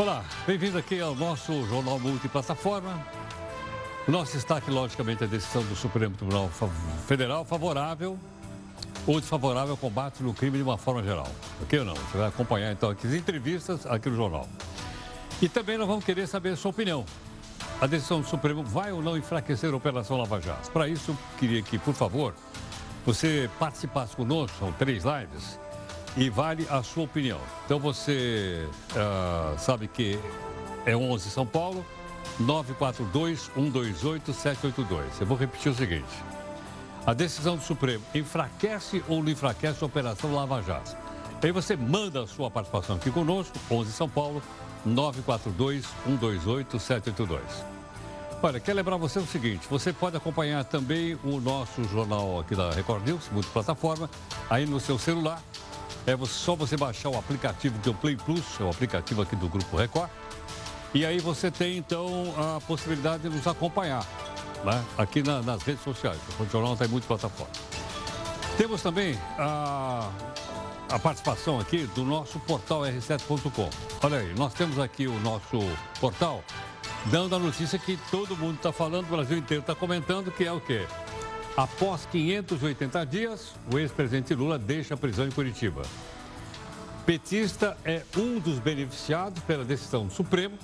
Olá, bem-vindo aqui ao nosso Jornal Multiplataforma. O nosso destaque, logicamente, é a decisão do Supremo Tribunal Federal favorável ou desfavorável ao combate no crime de uma forma geral. Ok ou não? Você vai acompanhar, então, aqui as entrevistas aqui no jornal. E também nós vamos querer saber a sua opinião. A decisão do Supremo vai ou não enfraquecer a Operação Lava Jato? Para isso, queria que, por favor, você participasse conosco, são três lives, e vale a sua opinião. Então você uh, sabe que é 11 São Paulo, 942-128-782. Eu vou repetir o seguinte. A decisão do Supremo enfraquece ou não enfraquece a Operação Lava Jato? Aí você manda a sua participação aqui conosco, 11 São Paulo, 942-128-782. Olha, quero lembrar você o seguinte, você pode acompanhar também o nosso jornal aqui da Record News, multiplataforma, aí no seu celular. É só você baixar o aplicativo que é o Play Plus, é o aplicativo aqui do Grupo Record. E aí você tem, então, a possibilidade de nos acompanhar né? aqui na, nas redes sociais. O jornal está em multiplataforma. Temos também a, a participação aqui do nosso portal r7.com. Olha aí, nós temos aqui o nosso portal dando a notícia que todo mundo está falando, o Brasil inteiro está comentando, que é o quê? Após 580 dias, o ex-presidente Lula deixa a prisão em Curitiba. Petista é um dos beneficiados pela decisão do Supremo,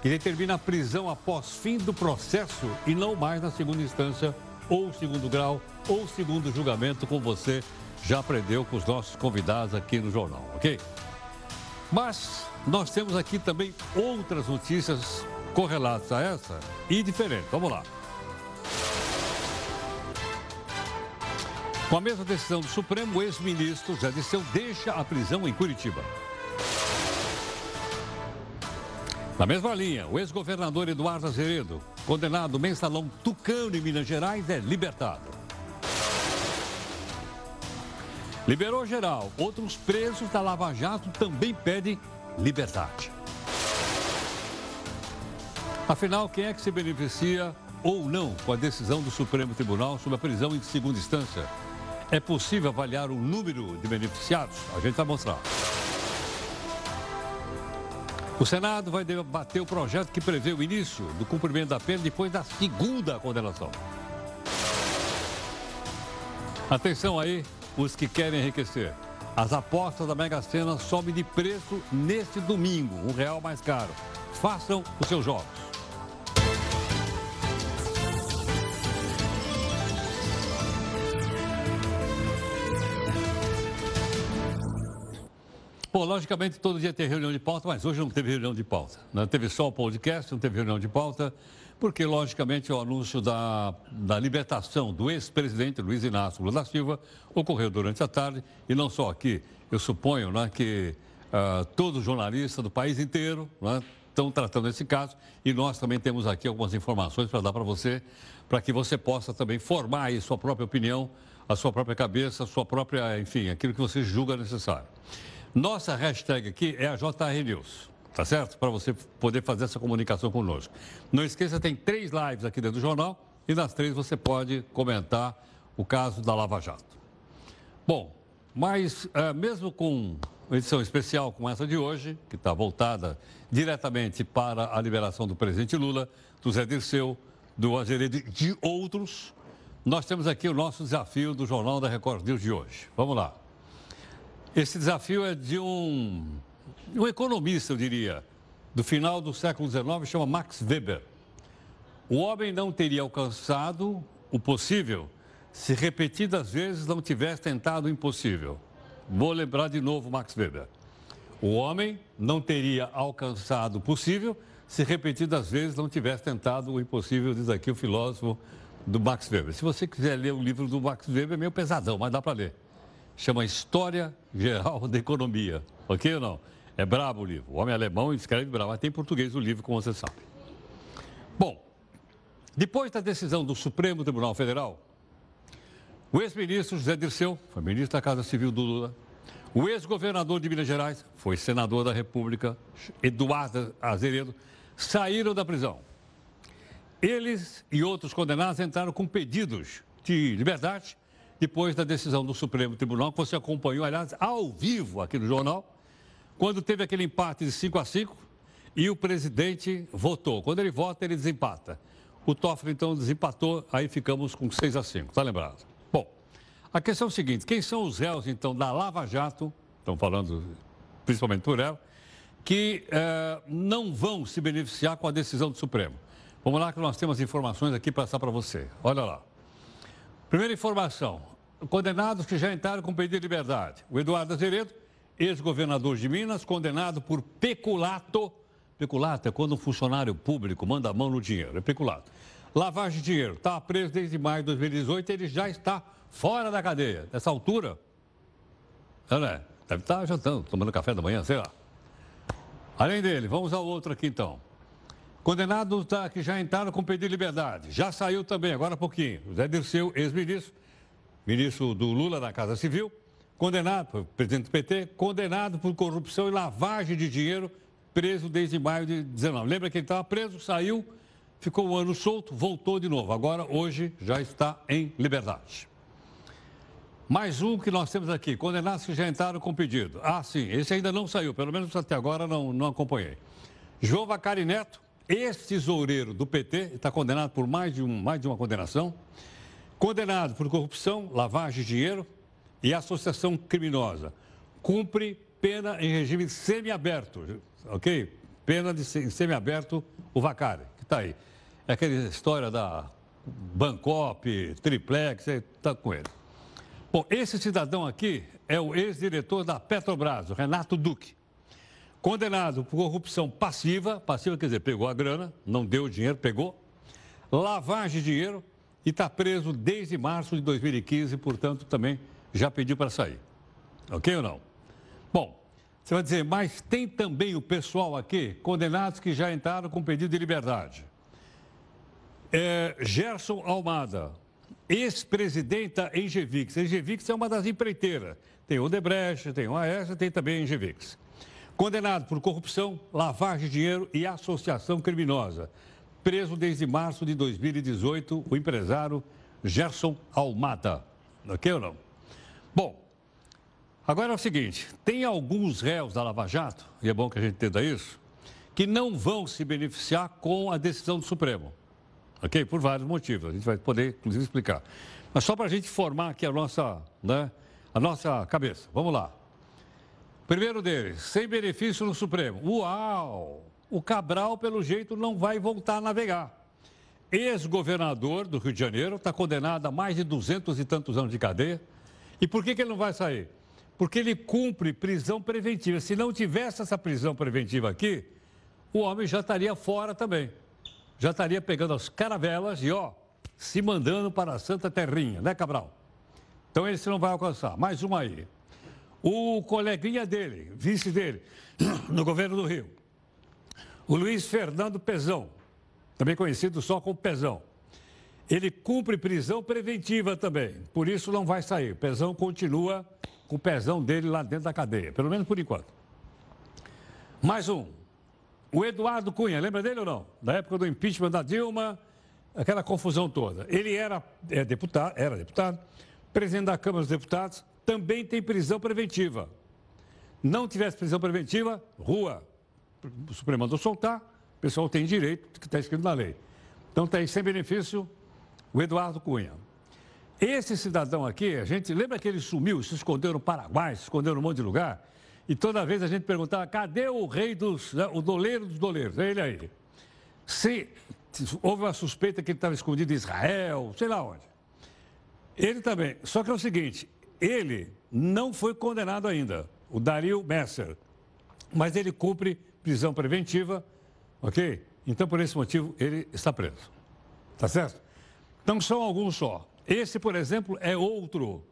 que determina a prisão após fim do processo e não mais na segunda instância, ou segundo grau, ou segundo julgamento, como você já aprendeu com os nossos convidados aqui no jornal, ok? Mas nós temos aqui também outras notícias correlatas a essa e diferentes. Vamos lá. Com a mesma decisão do Supremo, o ex-ministro Zé Disseu deixa a prisão em Curitiba. Na mesma linha, o ex-governador Eduardo Azeredo, condenado mensalão Tucano em Minas Gerais, é libertado. Liberou geral. Outros presos da Lava Jato também pedem liberdade. Afinal, quem é que se beneficia ou não com a decisão do Supremo Tribunal sobre a prisão em segunda instância? É possível avaliar o número de beneficiados? A gente vai mostrar. O Senado vai debater o projeto que prevê o início do cumprimento da pena depois da segunda condenação. Atenção aí, os que querem enriquecer. As apostas da Mega Sena sobem de preço neste domingo, um real mais caro. Façam os seus jogos. Bom, logicamente todo dia tem reunião de pauta, mas hoje não teve reunião de pauta. Não teve só o podcast, não teve reunião de pauta, porque logicamente o anúncio da, da libertação do ex-presidente Luiz Inácio Lula da Silva ocorreu durante a tarde, e não só aqui. Eu suponho né, que uh, todos os jornalistas do país inteiro né, estão tratando esse caso, e nós também temos aqui algumas informações para dar para você, para que você possa também formar aí sua própria opinião, a sua própria cabeça, a sua própria, enfim, aquilo que você julga necessário. Nossa hashtag aqui é a JR News, tá certo? Para você poder fazer essa comunicação conosco. Não esqueça, tem três lives aqui dentro do jornal e nas três você pode comentar o caso da Lava Jato. Bom, mas é, mesmo com edição especial como essa de hoje, que está voltada diretamente para a liberação do presidente Lula, do Zé Dirceu, do Azeredo e de outros, nós temos aqui o nosso desafio do Jornal da Record News de hoje. Vamos lá. Esse desafio é de um, um economista, eu diria, do final do século XIX, chama Max Weber. O homem não teria alcançado o possível se repetidas vezes não tivesse tentado o impossível. Vou lembrar de novo Max Weber. O homem não teria alcançado o possível se repetidas vezes não tivesse tentado o impossível, diz aqui o filósofo do Max Weber. Se você quiser ler o livro do Max Weber, é meio pesadão, mas dá para ler chama História Geral da Economia. Ok ou não? É brabo o livro. O homem alemão escreve brabo, mas tem português o livro, como você sabe. Bom, depois da decisão do Supremo Tribunal Federal, o ex-ministro José Dirceu foi ministro da Casa Civil do Lula. O ex-governador de Minas Gerais foi senador da República, Eduardo Azeredo, saíram da prisão. Eles e outros condenados entraram com pedidos de liberdade depois da decisão do Supremo Tribunal, que você acompanhou, aliás, ao vivo aqui no jornal, quando teve aquele empate de 5 a 5 e o presidente votou. Quando ele vota, ele desempata. O Toffoli, então, desempatou, aí ficamos com 6 a 5, tá lembrado? Bom, a questão é o seguinte, quem são os réus, então, da Lava Jato, estão falando principalmente por ela, que eh, não vão se beneficiar com a decisão do Supremo? Vamos lá que nós temos informações aqui para passar para você. Olha lá. Primeira informação, condenados que já entraram com pedido de liberdade. O Eduardo Azeredo, ex-governador de Minas, condenado por peculato Peculato é quando um funcionário público manda a mão no dinheiro, é peculato. Lavagem de dinheiro, estava preso desde maio de 2018, ele já está fora da cadeia. Nessa altura, é, deve estar jantando, tomando café da manhã, sei lá. Além dele, vamos ao outro aqui então. Condenados tá, que já entraram com pedido de liberdade. Já saiu também, agora há pouquinho. Zé Dirceu, ex-ministro, ministro do Lula da Casa Civil, condenado, presidente do PT, condenado por corrupção e lavagem de dinheiro preso desde maio de 19. Lembra que ele estava preso, saiu, ficou um ano solto, voltou de novo. Agora, hoje, já está em liberdade. Mais um que nós temos aqui, condenados que já entraram com pedido. Ah, sim, esse ainda não saiu, pelo menos até agora não, não acompanhei. João Vacari Neto, ex-tesoureiro do PT, está condenado por mais de, um, mais de uma condenação. Condenado por corrupção, lavagem de dinheiro e associação criminosa. Cumpre pena em regime semiaberto ok? Pena de semiaberto o Vacari, que está aí. É aquela história da Bancop, Triplex, está com ele. Bom, esse cidadão aqui é o ex-diretor da Petrobras, Renato Duque. Condenado por corrupção passiva, passiva quer dizer, pegou a grana, não deu o dinheiro, pegou, lavagem de dinheiro e está preso desde março de 2015, portanto, também já pediu para sair. Ok ou não? Bom, você vai dizer, mas tem também o pessoal aqui, condenados que já entraram com pedido de liberdade. É, Gerson Almada, ex-presidenta Engevix. Engevix é uma das empreiteiras. Tem o Debrecht, tem o AES, tem também a Engevix. Condenado por corrupção, lavagem de dinheiro e associação criminosa. Preso desde março de 2018, o empresário Gerson Almada. Ok ou não? Bom, Agora é o seguinte: tem alguns réus da Lava Jato, e é bom que a gente entenda isso, que não vão se beneficiar com a decisão do Supremo. Ok? Por vários motivos. A gente vai poder, inclusive, explicar. Mas só para a gente formar aqui a nossa, né, a nossa cabeça. Vamos lá. Primeiro deles, sem benefício no Supremo. Uau! O Cabral, pelo jeito, não vai voltar a navegar. Ex-governador do Rio de Janeiro, está condenado a mais de duzentos e tantos anos de cadeia. E por que, que ele não vai sair? porque ele cumpre prisão preventiva. Se não tivesse essa prisão preventiva aqui, o homem já estaria fora também. Já estaria pegando as caravelas e, ó, se mandando para a Santa Terrinha, né, Cabral? Então esse não vai alcançar. Mais uma aí. O coleguinha dele, vice dele, no governo do Rio, o Luiz Fernando Pezão, também conhecido só como Pezão. Ele cumpre prisão preventiva também, por isso não vai sair. Pezão continua com o pezão dele lá dentro da cadeia, pelo menos por enquanto. Mais um. O Eduardo Cunha, lembra dele ou não? Da época do impeachment da Dilma, aquela confusão toda. Ele era é, deputado, era deputado, presidente da Câmara dos Deputados, também tem prisão preventiva. Não tivesse prisão preventiva, rua. O Supremo mandou soltar, o pessoal tem direito, que está escrito na lei. Então tem sem benefício o Eduardo Cunha. Esse cidadão aqui, a gente lembra que ele sumiu, se escondeu no Paraguai, se escondeu num monte de lugar, e toda vez a gente perguntava: cadê o rei dos. Né, o doleiro dos doleiros? É ele aí. Se, houve uma suspeita que ele estava escondido em Israel, sei lá onde. Ele também. Só que é o seguinte: ele não foi condenado ainda, o Dario Messer. Mas ele cumpre prisão preventiva, ok? Então, por esse motivo, ele está preso. Tá certo? Então, são alguns só. Esse, por exemplo, é outro,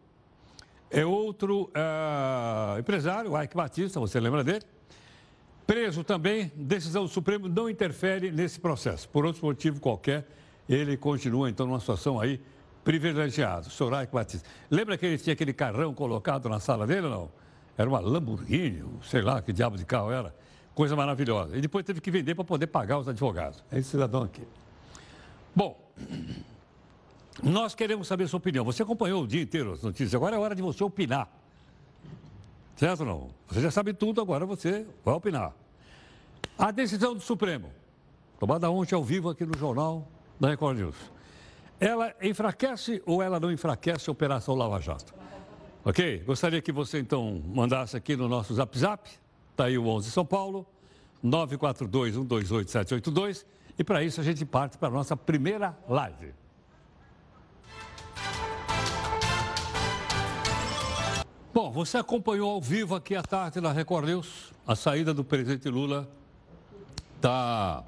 é outro uh, empresário, o Ike Batista, você lembra dele? Preso também, decisão do Supremo não interfere nesse processo. Por outro motivo qualquer, ele continua, então, numa situação aí privilegiada. O senhor Ike Batista. Lembra que ele tinha aquele carrão colocado na sala dele ou não? Era uma Lamborghini, sei lá que diabo de carro era. Coisa maravilhosa. E depois teve que vender para poder pagar os advogados. É esse cidadão aqui. Bom, nós queremos saber a sua opinião. Você acompanhou o dia inteiro as notícias, agora é hora de você opinar. Certo ou não? Você já sabe tudo, agora você vai opinar. A decisão do Supremo, tomada ontem ao vivo aqui no Jornal da Record News, ela enfraquece ou ela não enfraquece a Operação Lava Jato? Ok? Gostaria que você então mandasse aqui no nosso Zap Zap, está aí o 11 São Paulo, 942-128-782, e para isso a gente parte para a nossa primeira live. Bom, você acompanhou ao vivo aqui à tarde na Record News a saída do presidente Lula da,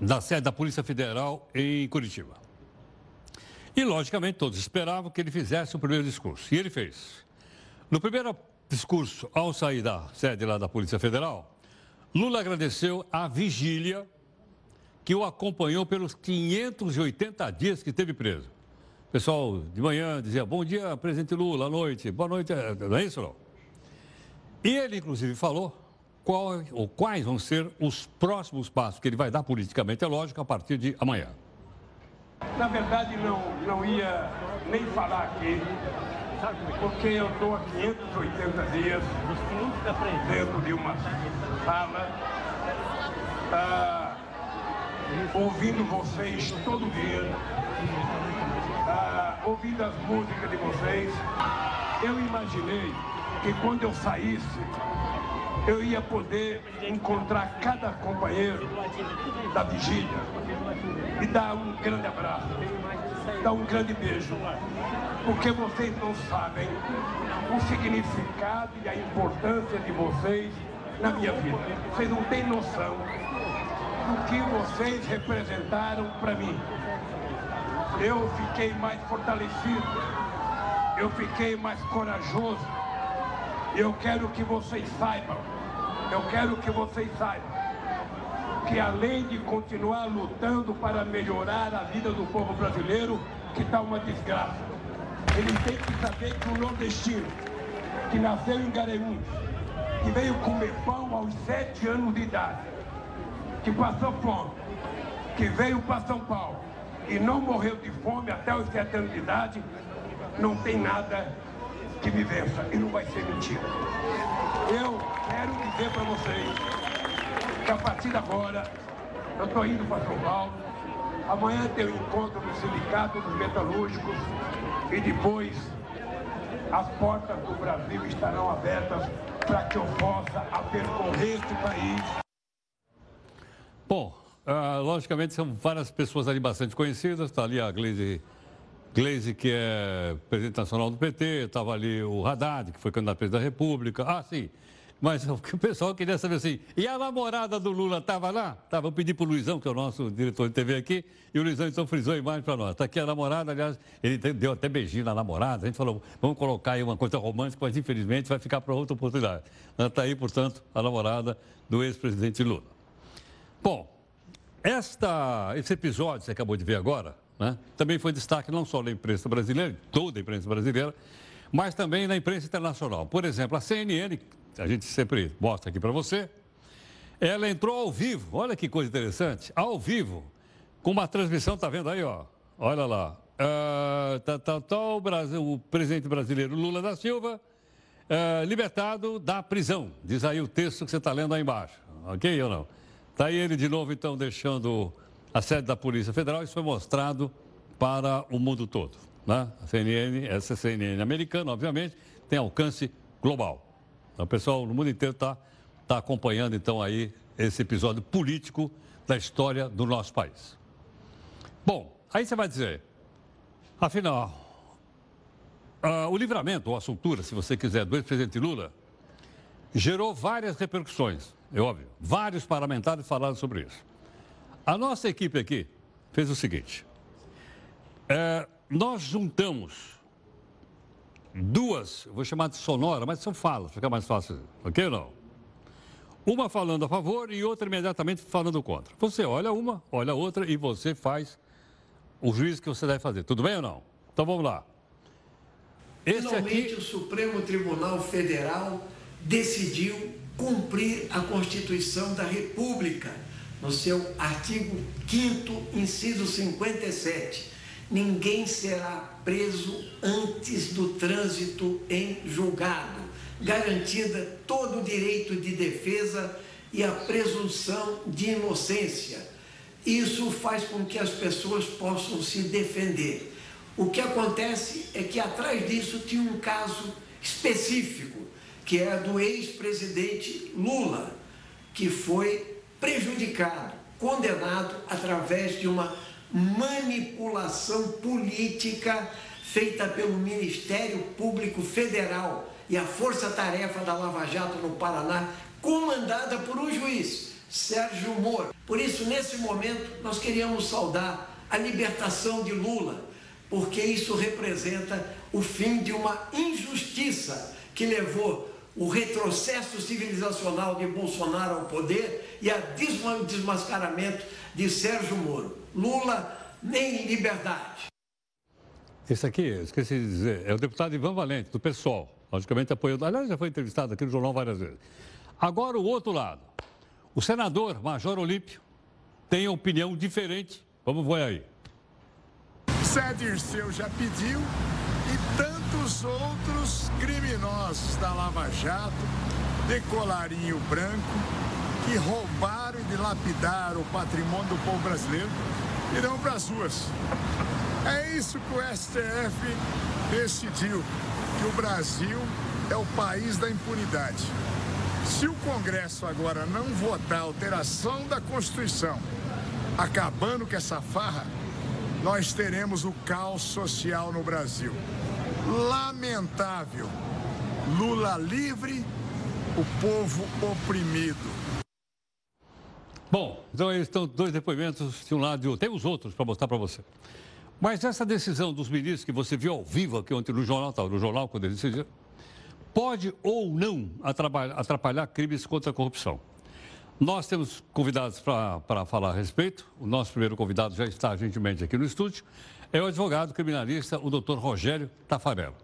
da sede da Polícia Federal em Curitiba. E, logicamente, todos esperavam que ele fizesse o primeiro discurso. E ele fez. No primeiro discurso, ao sair da sede lá da Polícia Federal, Lula agradeceu a vigília que o acompanhou pelos 580 dias que esteve preso. O pessoal de manhã dizia, bom dia, presidente Lula, à noite, boa noite, não é isso não? E ele, inclusive, falou qual, ou quais vão ser os próximos passos que ele vai dar politicamente, é lógico, a partir de amanhã. Na verdade, não, não ia nem falar aqui, porque eu estou há 580 dias dentro de uma sala, ah, ouvindo vocês todo dia, ah, ouvindo as músicas de vocês, eu imaginei que quando eu saísse, eu ia poder encontrar cada companheiro da vigília e dar um grande abraço, dar um grande beijo, porque vocês não sabem o significado e a importância de vocês na minha vida. Vocês não têm noção do que vocês representaram para mim eu fiquei mais fortalecido, eu fiquei mais corajoso. Eu quero que vocês saibam, eu quero que vocês saibam que além de continuar lutando para melhorar a vida do povo brasileiro, que está uma desgraça, eles têm que saber que o nordestino, que nasceu em Garanhuns, que veio comer pão aos sete anos de idade, que passou fome, que veio para São Paulo, e não morreu de fome até os sete anos de idade, não tem nada que me vença. E não vai ser mentira. Eu quero dizer para vocês que a partir de agora, eu estou indo para São Paulo. Amanhã tem um encontro do Sindicato dos Metalúrgicos e depois as portas do Brasil estarão abertas para que eu possa percorrer este país. Bom, ah, logicamente, são várias pessoas ali bastante conhecidas. Está ali a Gleise, Gleise, que é presidente nacional do PT. Estava ali o Haddad, que foi candidato a presidente da República. Ah, sim. Mas o pessoal queria saber assim, e a namorada do Lula estava lá? Tava, eu pedi para o Luizão, que é o nosso diretor de TV aqui, e o Luizão então frisou a imagem para nós. Está aqui a namorada, aliás, ele deu até beijinho na namorada. A gente falou, vamos colocar aí uma coisa romântica, mas infelizmente vai ficar para outra oportunidade. Está aí, portanto, a namorada do ex-presidente Lula. Bom, esta, esse episódio que você acabou de ver agora, né, também foi destaque não só na imprensa brasileira, toda a imprensa brasileira, mas também na imprensa internacional. Por exemplo, a CNN, a gente sempre mostra aqui para você, ela entrou ao vivo, olha que coisa interessante, ao vivo, com uma transmissão, tá vendo aí, ó, olha lá, uh, tá, tá, tá, o, Brasil, o presidente brasileiro Lula da Silva, uh, libertado da prisão, diz aí o texto que você está lendo aí embaixo, ok ou não? Está aí ele de novo, então, deixando a sede da Polícia Federal. Isso foi mostrado para o mundo todo. Né? A CNN, essa CNN americana, obviamente, tem alcance global. Então, o pessoal no mundo inteiro está tá acompanhando, então, aí esse episódio político da história do nosso país. Bom, aí você vai dizer, afinal, uh, o livramento, ou a soltura, se você quiser, do ex-presidente Lula, gerou várias repercussões é óbvio. Vários parlamentares falaram sobre isso. A nossa equipe aqui fez o seguinte: é, nós juntamos duas, vou chamar de sonora, mas são falas, fica mais fácil, ok ou não? Uma falando a favor e outra imediatamente falando contra. Você olha uma, olha outra e você faz o juízo que você deve fazer. Tudo bem ou não? Então vamos lá. Esse Finalmente, aqui... o Supremo Tribunal Federal decidiu cumprir a Constituição da República, no seu artigo 5, inciso 57. Ninguém será preso antes do trânsito em julgado, garantida todo o direito de defesa e a presunção de inocência. Isso faz com que as pessoas possam se defender. O que acontece é que atrás disso tinha um caso específico, que é do ex-presidente Lula, que foi prejudicado, condenado através de uma manipulação política feita pelo Ministério Público Federal e a Força Tarefa da Lava Jato no Paraná, comandada por um juiz, Sérgio Moro. Por isso, nesse momento, nós queríamos saudar a libertação de Lula, porque isso representa o fim de uma injustiça que levou o retrocesso civilizacional de Bolsonaro ao poder e a desmascaramento de Sérgio Moro. Lula nem liberdade. Esse aqui, esqueci de dizer, é o deputado Ivan Valente, do PSOL. Logicamente apoiou. Aliás, já foi entrevistado aqui no jornal várias vezes. Agora, o outro lado. O senador Major Olímpio tem opinião diferente. Vamos ver aí. Zé Dirceu já pediu e tantos outros criminosos da Lava Jato, de colarinho branco, que roubaram e dilapidaram o patrimônio do povo brasileiro, irão para as ruas. É isso que o STF decidiu, que o Brasil é o país da impunidade. Se o Congresso agora não votar a alteração da Constituição, acabando com essa farra, nós teremos o caos social no Brasil. Lamentável. Lula livre, o povo oprimido. Bom, então aí estão dois depoimentos de um lado e outro. Tem os outros para mostrar para você. Mas essa decisão dos ministros que você viu ao vivo aqui ontem no jornal, tá, no jornal quando eles decidiram, pode ou não atrapalhar, atrapalhar crimes contra a corrupção. Nós temos convidados para falar a respeito. O nosso primeiro convidado já está gentilmente aqui no estúdio. É o advogado criminalista, o doutor Rogério Tafarello.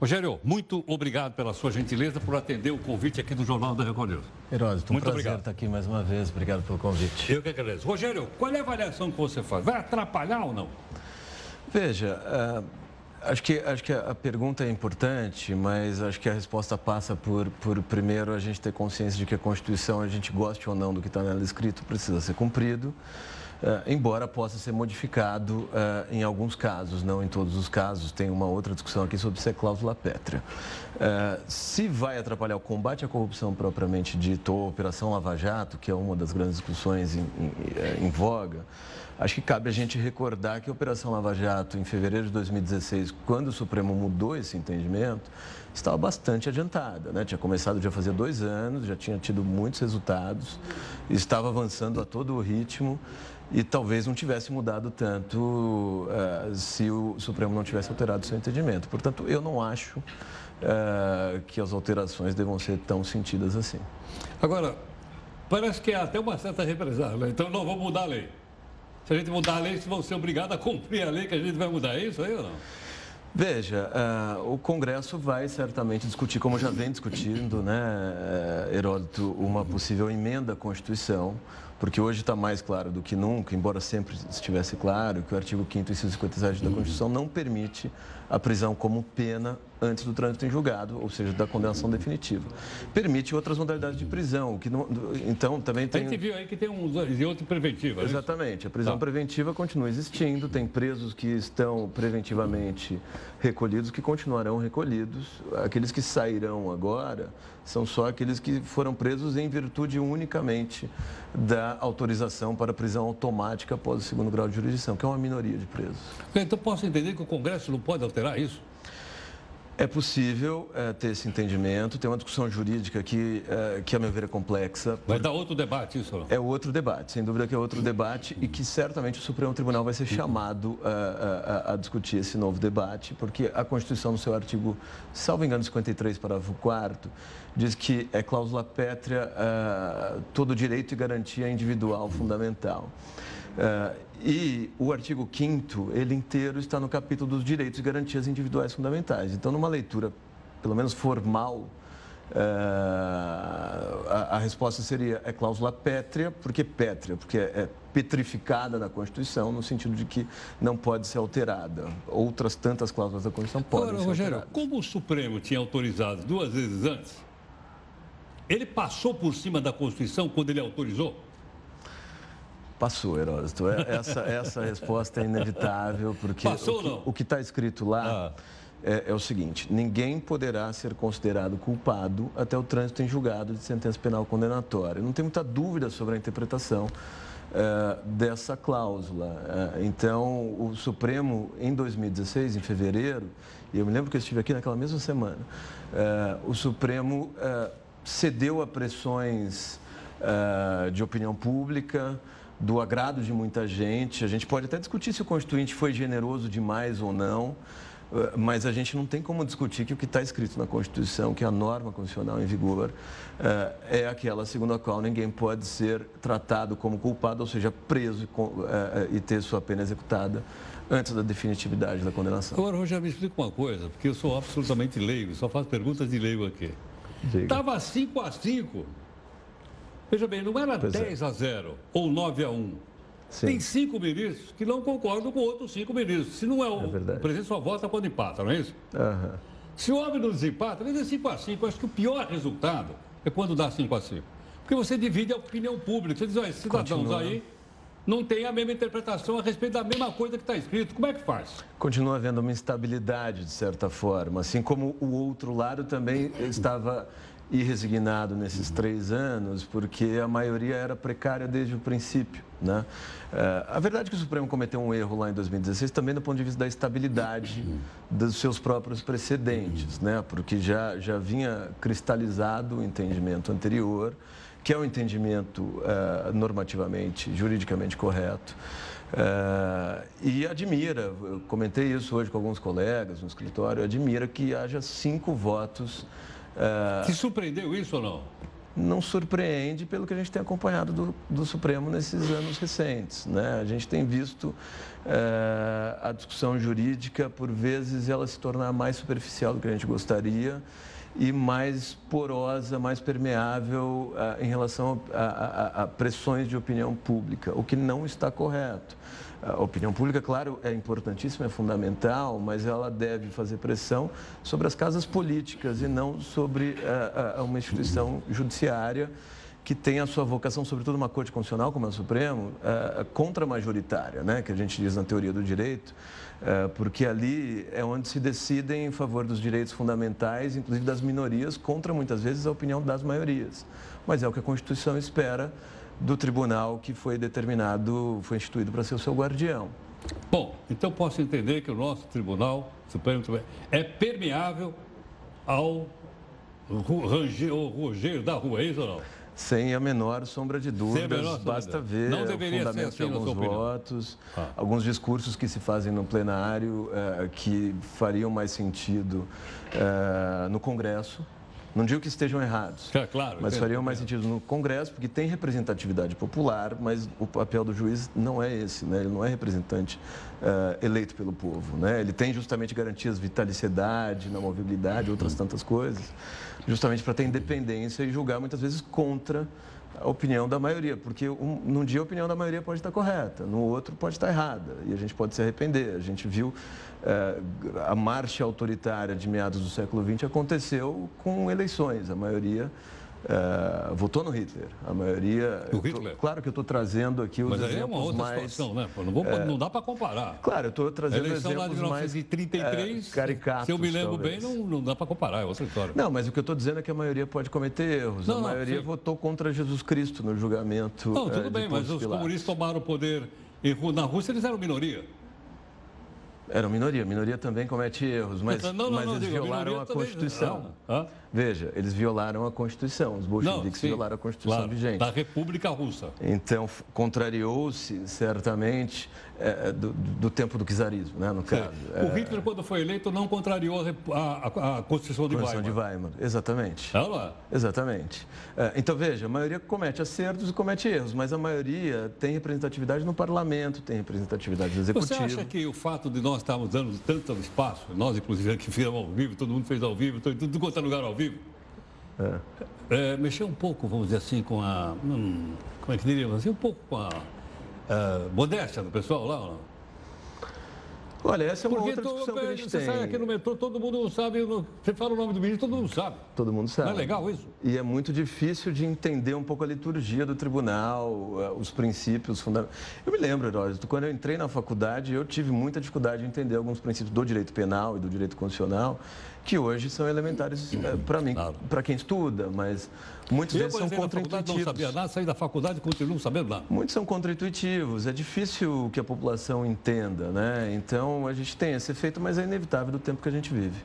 Rogério, muito obrigado pela sua gentileza por atender o convite aqui do Jornal da Record News. Heródoto, um muito prazer obrigado. estar aqui mais uma vez. Obrigado pelo convite. Eu que agradeço. Rogério, qual é a avaliação que você faz? Vai atrapalhar ou não? Veja, uh, acho, que, acho que a pergunta é importante, mas acho que a resposta passa por, por, primeiro, a gente ter consciência de que a Constituição, a gente goste ou não do que está nela escrito, precisa ser cumprido. Uh, embora possa ser modificado uh, em alguns casos, não em todos os casos. Tem uma outra discussão aqui sobre se é cláusula pétrea. Uh, se vai atrapalhar o combate à corrupção propriamente dito, ou a Operação Lava Jato, que é uma das grandes discussões em, em, em voga, acho que cabe a gente recordar que a Operação Lava Jato, em fevereiro de 2016, quando o Supremo mudou esse entendimento, estava bastante adiantada. Né? Tinha começado já fazia dois anos, já tinha tido muitos resultados, estava avançando a todo o ritmo e talvez não tivesse mudado tanto uh, se o Supremo não tivesse alterado seu entendimento. Portanto, eu não acho uh, que as alterações devam ser tão sentidas assim. Agora, parece que há até uma certa represália, né? então não vou mudar a lei. Se a gente mudar a lei, vocês vão ser obrigados a cumprir a lei que a gente vai mudar. É isso aí ou não? Veja, uh, o Congresso vai certamente discutir, como já vem discutindo, né, Heródoto, uma possível emenda à Constituição porque hoje está mais claro do que nunca, embora sempre estivesse claro, que o artigo 5º, inciso 57 da Constituição não permite a prisão como pena antes do trânsito em julgado, ou seja, da condenação definitiva. Permite outras modalidades de prisão, que não, então também tem... A gente viu aí que tem um e outro preventivo. É Exatamente, a prisão tá. preventiva continua existindo, tem presos que estão preventivamente recolhidos, que continuarão recolhidos. Aqueles que sairão agora são só aqueles que foram presos em virtude unicamente da autorização para prisão automática após o segundo grau de jurisdição, que é uma minoria de presos. Então posso entender que o Congresso não pode alterar isso? É possível é, ter esse entendimento, tem uma discussão jurídica que, é, que a meu ver, é complexa. Vai dar outro debate isso? Não? É outro debate, sem dúvida que é outro debate e que certamente o Supremo Tribunal vai ser chamado a, a, a discutir esse novo debate, porque a Constituição, no seu artigo, salvo engano, 53, parágrafo 4 diz que é cláusula pétrea uh, todo direito e garantia individual fundamental. Uh, e o artigo 5 ele inteiro está no capítulo dos direitos e garantias individuais fundamentais. Então, numa leitura, pelo menos formal, uh, a, a, resposta seria é cláusula pétrea, porque pétrea, porque é, é petrificada na Constituição, no sentido de que não pode ser alterada. Outras tantas cláusulas da Constituição podem Agora, ser Rogério, alteradas. como o Supremo tinha autorizado duas vezes antes, ele passou por cima da Constituição quando ele autorizou? Passou, Heródoto. É, essa, essa resposta é inevitável, porque Passou, o, que, o que está escrito lá ah. é, é, o seguinte: ninguém poderá ser considerado culpado até o trânsito em julgado de sentença penal condenatória. Não tem muita dúvida sobre a interpretação é, dessa cláusula. É, então, o Supremo, em 2016, em fevereiro, e eu me lembro que eu estive aqui naquela mesma semana, é, o Supremo cedeu a pressões de opinião pública do agrado de muita gente. A gente pode até discutir se o Constituinte foi generoso demais ou não, eh, mas a gente não tem como discutir que o que está escrito na Constituição, que é a norma constitucional em vigor, eh, é aquela segundo a qual ninguém pode ser tratado como culpado, ou seja, preso e eh, ter sua pena executada antes da definitividade da condenação. Agora, Rogério, me explica uma coisa, porque eu sou absolutamente leigo, só faço perguntas de leigo aqui. Estava 5 a 5 Veja bem, não era pois 10 é. a 0 ou 9 a 1. Sim. Tem cinco ministros que não concordam com outros cinco ministros. Se não é o, é o presidente só vota quando empata, não é isso? Uhum. Se o homem não desempata, ele é 5 a 5. Eu acho que o pior resultado é quando dá 5 a 5. Porque você divide a opinião pública. Você diz, olha, cidadãos Continua. aí não têm a mesma interpretação a respeito da mesma coisa que está escrito. Como é que faz? Continua havendo uma instabilidade, de certa forma. Assim como o outro lado também estava e resignado nesses três anos, porque a maioria era precária desde o princípio. Né? Eh, a verdade é que o Supremo cometeu um erro lá em 2016 também do ponto de vista da estabilidade dos seus próprios precedentes, né? porque já, já vinha cristalizado o entendimento anterior, que é um entendimento uh, normativamente, juridicamente correto. Uh, e admira, eu comentei isso hoje com alguns colegas no escritório, admira que haja cinco votos Te surpreendeu isso ou não? Não surpreende pelo que a gente tem acompanhado do, do Supremo nesses anos recentes. Né? A gente tem visto uh, a discussão jurídica, por vezes, ela se tornar mais superficial do que a gente gostaria e mais porosa, mais permeável uh, em relação a, a, a, pressões de opinião pública, o que não está correto. A opinião pública, claro, é importantíssima, é fundamental, mas ela deve fazer pressão sobre as casas políticas e não sobre uh, uh, uma instituição judiciária que tem a sua vocação, sobretudo uma corte constitucional como é o Supremo, uh, contra-majoritária, né, que a gente diz na teoria do direito, uh, porque ali é onde se decidem em favor dos direitos fundamentais, inclusive das minorias, contra muitas vezes a opinião das maiorias. Mas é o que a Constituição espera do tribunal que foi determinado, foi instituído para ser o seu guardião. Bom, então posso entender que o nosso Tribunal Supremo é permeável ao ranger, da rua, é isso ou não? Sem a menor sombra de dúvidas, menor basta ver não o fundamento assim, de alguns votos, ah. alguns discursos que se fazem no plenário eh, que fariam mais sentido eh, no Congresso, não digo que estejam errados, é, claro, mas fariam mais sentido no Congresso, porque tem representatividade popular, mas o papel do juiz não é esse, né? ele não é representante uh, eleito pelo povo. Né? Ele tem justamente garantias vitaliciedade, na mobilidade, outras tantas coisas, justamente para ter independência e julgar muitas vezes contra a opinião da maioria, porque um, num dia a opinião da maioria pode estar correta, no outro pode estar errada, e a gente pode se arrepender. A gente viu eh, a marcha autoritária de meados do século XX aconteceu com eleições, a maioria Uh, votou no Hitler. A maioria. O Hitler? Tô, claro que eu estou trazendo aqui os Mas exemplos aí é uma outra mais, situação, né? Não, vou, é, não dá para comparar. Claro, eu estou trazendo a eleição exemplos lá de 1933, mais é, caricatos. Se eu me lembro talvez. bem, não, não dá para comparar, é outra história. Não, mas o que eu estou dizendo é que a maioria pode cometer erros. Não, a maioria votou contra Jesus Cristo no julgamento. Não, tudo é, bem, mas os comunistas tomaram o poder. Na Rússia eles eram minoria. Era minoria. Minoria também comete erros, mas, não, não, mas não, eles digo, violaram a Constituição. Ah, Veja, eles violaram a Constituição. Os bolcheviques violaram a Constituição claro, vigente. Da República Russa. Então, contrariou-se, certamente, é, é, do, do, tempo do czarismo, né, no caso. É... O Hitler, quando foi eleito, não contrariou a, a, a Constituição de Constituição Weimar. de Weimar, exatamente. É lá. Exatamente. É, então, veja, a maioria comete acertos e comete erros, mas a maioria tem representatividade no parlamento, tem representatividade no executivo. Você acha que o fato de nós estarmos dando tanto espaço, nós, inclusive, aqui fizemos ao vivo, todo mundo fez ao vivo, tudo quanto é lugar ao vivo. É, mexeu um pouco, vamos dizer assim, com a. Hum, como é que diríamos assim? Um pouco com a, a modéstia do pessoal lá? Olha, essa é uma Porque outra discussão que a gente você tem. sai aqui no metrô, todo mundo sabe, você fala o nome do ministro, todo mundo sabe. Todo mundo sabe. Não é legal isso? E é muito difícil de entender um pouco a liturgia do tribunal, eh, os princípios fundamentais. Eu me lembro, Heródoto, quando eu entrei na faculdade, eu tive muita dificuldade de entender alguns princípios do direito penal e do direito constitucional, que hoje são elementares para mim, Claro. para quem estuda, mas muitos Eu, deles são na faculdade não contra-intuitivos. sabia nada, saí da faculdade e continuo sabendo nada. Muitos são contra-intuitivos, é difícil que a população entenda, né? Então a gente tem esse efeito, mas é inevitável do tempo que a gente vive.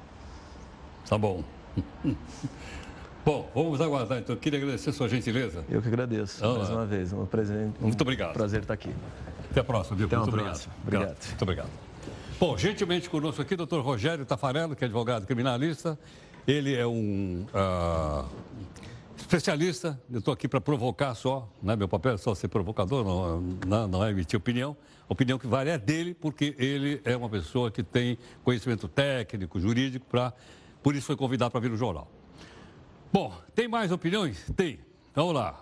Tá bom. Bom, vamos aguardar então. Eu queria agradecer a sua gentileza. Eu que agradeço, Ah, mais é. uma vez. Um presente, um Muito obrigado. prazer estar aqui. Até a próxima, viu? Até uma Muito obrigado. próxima. Obrigado. Muito obrigado. Bom, gentilmente conosco aqui, doutor Rogério Tafarello, que é advogado criminalista. Ele é um ah, especialista. Eu estou aqui para provocar só, né? meu papel é só ser provocador, não, não, é emitir opinião. A opinião que vale é dele, porque ele é uma pessoa que tem conhecimento técnico, jurídico, pra, por isso foi convidado para vir no jornal. Bom, tem mais opiniões? Tem. Vamos lá.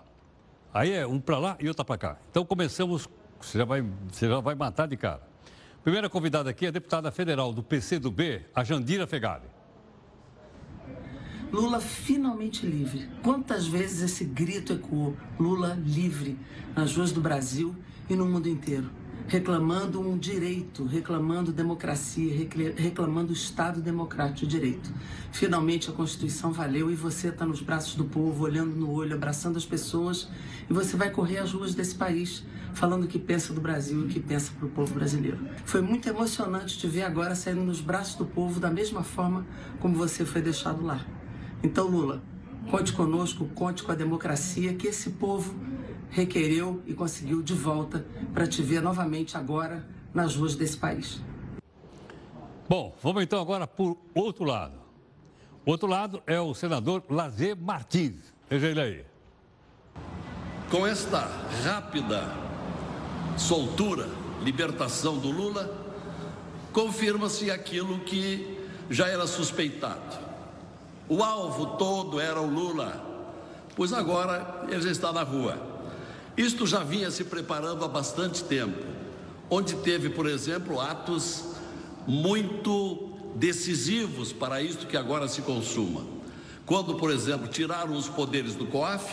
Aí é um para lá e outro para cá. Então começamos, você já, vai, você já vai matar de cara. Primeira convidada aqui é a deputada federal do PCdoB, a Jandira Fegali. Lula finalmente livre. Quantas vezes esse grito ecoou? Lula livre nas ruas do Brasil e no mundo inteiro. Reclamando um direito, reclamando democracia, recla- reclamando Estado democrático de direito. Finalmente a Constituição valeu e você está nos braços do povo, olhando no olho, abraçando as pessoas e você vai correr as ruas desse país falando o que pensa do Brasil e o que pensa para o povo brasileiro. Foi muito emocionante te ver agora saindo nos braços do povo da mesma forma como você foi deixado lá. Então, Lula, conte conosco, conte com a democracia que esse povo requereu e conseguiu de volta para te ver novamente agora nas ruas desse país. Bom, vamos então agora por outro lado. O outro lado é o senador Lazer Martins. Veja ele aí. Com esta rápida soltura, libertação do Lula, confirma-se aquilo que já era suspeitado. O alvo todo era o Lula, pois agora ele já está na rua. Isto já vinha se preparando há bastante tempo, onde teve, por exemplo, atos muito decisivos para isto que agora se consuma. Quando, por exemplo, tiraram os poderes do COAF,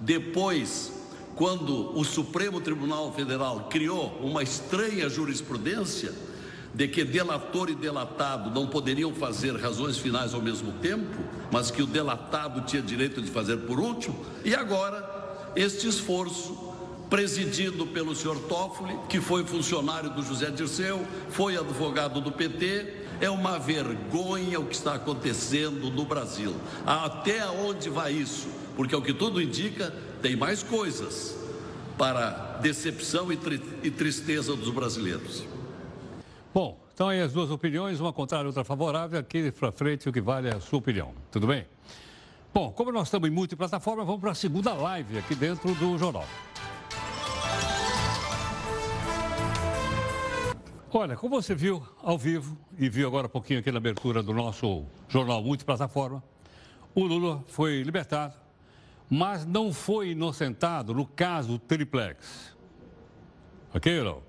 depois, quando o Supremo Tribunal Federal criou uma estranha jurisprudência de que delator e delatado não poderiam fazer razões finais ao mesmo tempo, mas que o delatado tinha direito de fazer por último, e agora este esforço presidido pelo senhor Toffoli, que foi funcionário do José Dirceu, foi advogado do PT, é uma vergonha o que está acontecendo no Brasil. Até onde vai isso? Porque o que tudo indica, tem mais coisas para decepção e, tri e tristeza dos brasileiros. Bom, então aí as duas opiniões, uma contrária, outra favorável. Aqui para frente o que vale é a sua opinião. Tudo bem? Bom, como nós estamos em multiplataforma, vamos para a segunda live aqui dentro do jornal. Olha, como você viu ao vivo e viu agora um pouquinho aqui na abertura do nosso jornal multiplataforma, o Lula foi libertado, mas não foi inocentado no caso Triplex. Ok, não?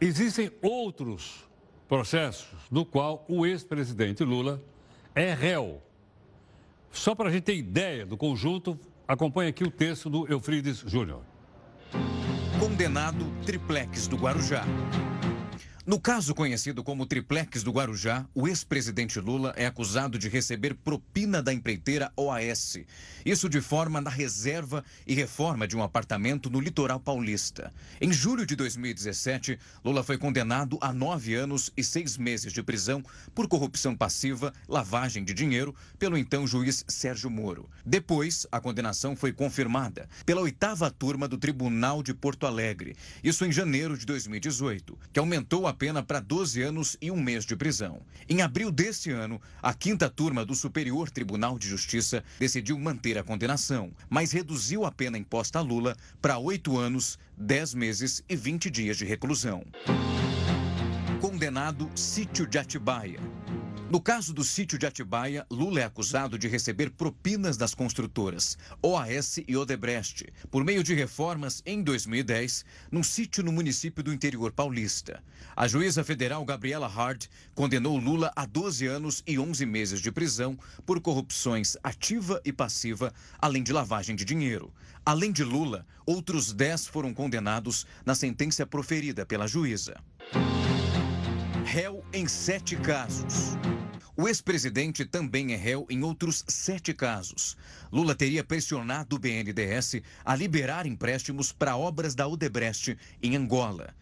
Existem outros processos no qual o ex-presidente Lula é réu. Só para a gente ter ideia do conjunto, acompanhe aqui o texto do Eufrides Júnior. Condenado triplex do Guarujá. No caso conhecido como Triplex do Guarujá, o ex-presidente Lula é acusado de receber propina da empreiteira OAS. Isso de forma na reserva e reforma de um apartamento no litoral paulista. Em julho de 2017, Lula foi condenado a nove anos e seis meses de prisão por corrupção passiva, lavagem de dinheiro, pelo então juiz Sérgio Moro. Depois, a condenação foi confirmada pela oitava turma do Tribunal de Porto Alegre. Isso em janeiro de 2018, que aumentou a pena para 12 anos e um mês de prisão. Em abril deste ano, a quinta turma do Superior Tribunal de Justiça decidiu manter a condenação, mas reduziu a pena imposta a Lula para oito anos, 10 meses e 20 dias de reclusão. Condenado Sítio de Atibaia. No caso do sítio de Atibaia, Lula é acusado de receber propinas das construtoras OAS e Odebrecht por meio de reformas em 2010 num sítio no município do interior paulista. A juíza federal Gabriela Hard condenou Lula a 12 anos e 11 meses de prisão por corrupções ativa e passiva, além de lavagem de dinheiro. Além de Lula, outros 10 foram condenados na sentença proferida pela juíza réu em sete casos. O ex-presidente também é réu em outros sete casos. Lula teria pressionado o BNDES a liberar empréstimos para obras da Odebrecht em Angola.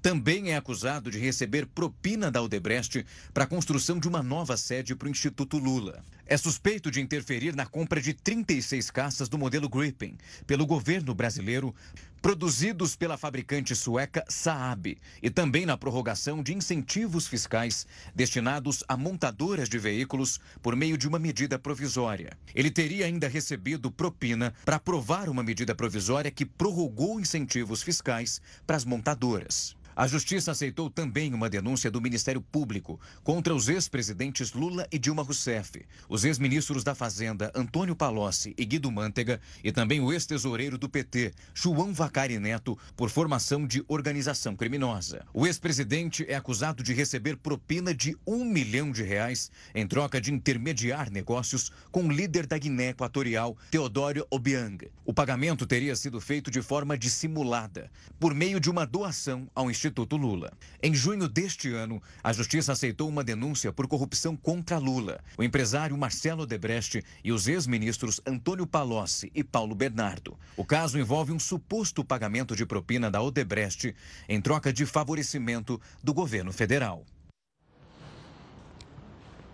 Também é acusado de receber propina da Odebrecht para a construção de uma nova sede para o Instituto Lula. É suspeito de interferir na compra de 36 caças do modelo Gripen pelo governo brasileiro, produzidos pela fabricante sueca Saab, e também na prorrogação de incentivos fiscais destinados a montadoras de veículos por meio de uma medida provisória. Ele teria ainda recebido propina para aprovar uma medida provisória que prorrogou incentivos fiscais para as montadoras. A Justiça aceitou também uma denúncia do Ministério Público contra os ex-presidentes Lula e Dilma Rousseff, os ex-ministros da Fazenda Antônio Palocci e Guido Mantega e também o ex-tesoureiro do PT, João Vacari Neto, por formação de organização criminosa. O ex-presidente é acusado de receber propina de um milhão de reais em troca de intermediar negócios com o líder da Guiné Equatorial, Teodoro Obiang. O pagamento teria sido feito de forma dissimulada, por meio de uma doação ao Instituto Instituto Lula. Em junho deste ano, a Justiça aceitou uma denúncia por corrupção contra Lula, o empresário Marcelo Debrecht e os ex-ministros Antônio Palocci e Paulo Bernardo. O caso envolve um suposto pagamento de propina da Odebrecht em troca de favorecimento do governo federal.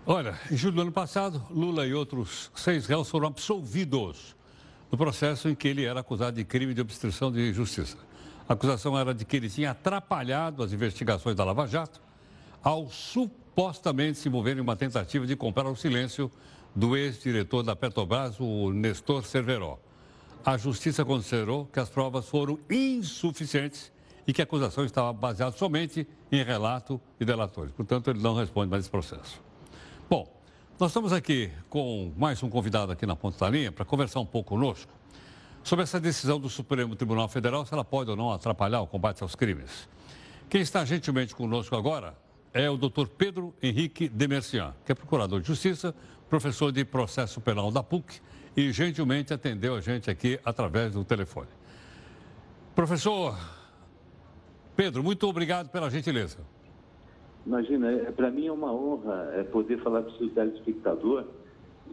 Olha, em julho do ano passado, Lula e outros seis réus foram absolvidos no processo em que ele era acusado de crime de obstrução de justiça. A acusação era de que ele tinha atrapalhado as investigações da Lava Jato ao supostamente se envolver em uma tentativa de comprar o silêncio do ex-diretor da Petrobras, o Nestor Cerveró. A justiça considerou que as provas foram insuficientes e que a acusação estava baseada somente em relato e delatores. Portanto, ele não responde mais esse processo. Bom, nós estamos aqui com mais um convidado aqui na ponta da linha para conversar um pouco conosco sobre essa decisão do Supremo Tribunal Federal, se ela pode ou não atrapalhar o combate aos crimes. Quem está gentilmente conosco agora é o doutor Pedro Henrique Demercian, que é procurador de Justiça, professor de processo penal da PUC e gentilmente atendeu a gente aqui através do telefone. Professor Pedro, muito obrigado pela gentileza. Imagina, é, para mim é uma honra é, poder falar para o seu telespectador.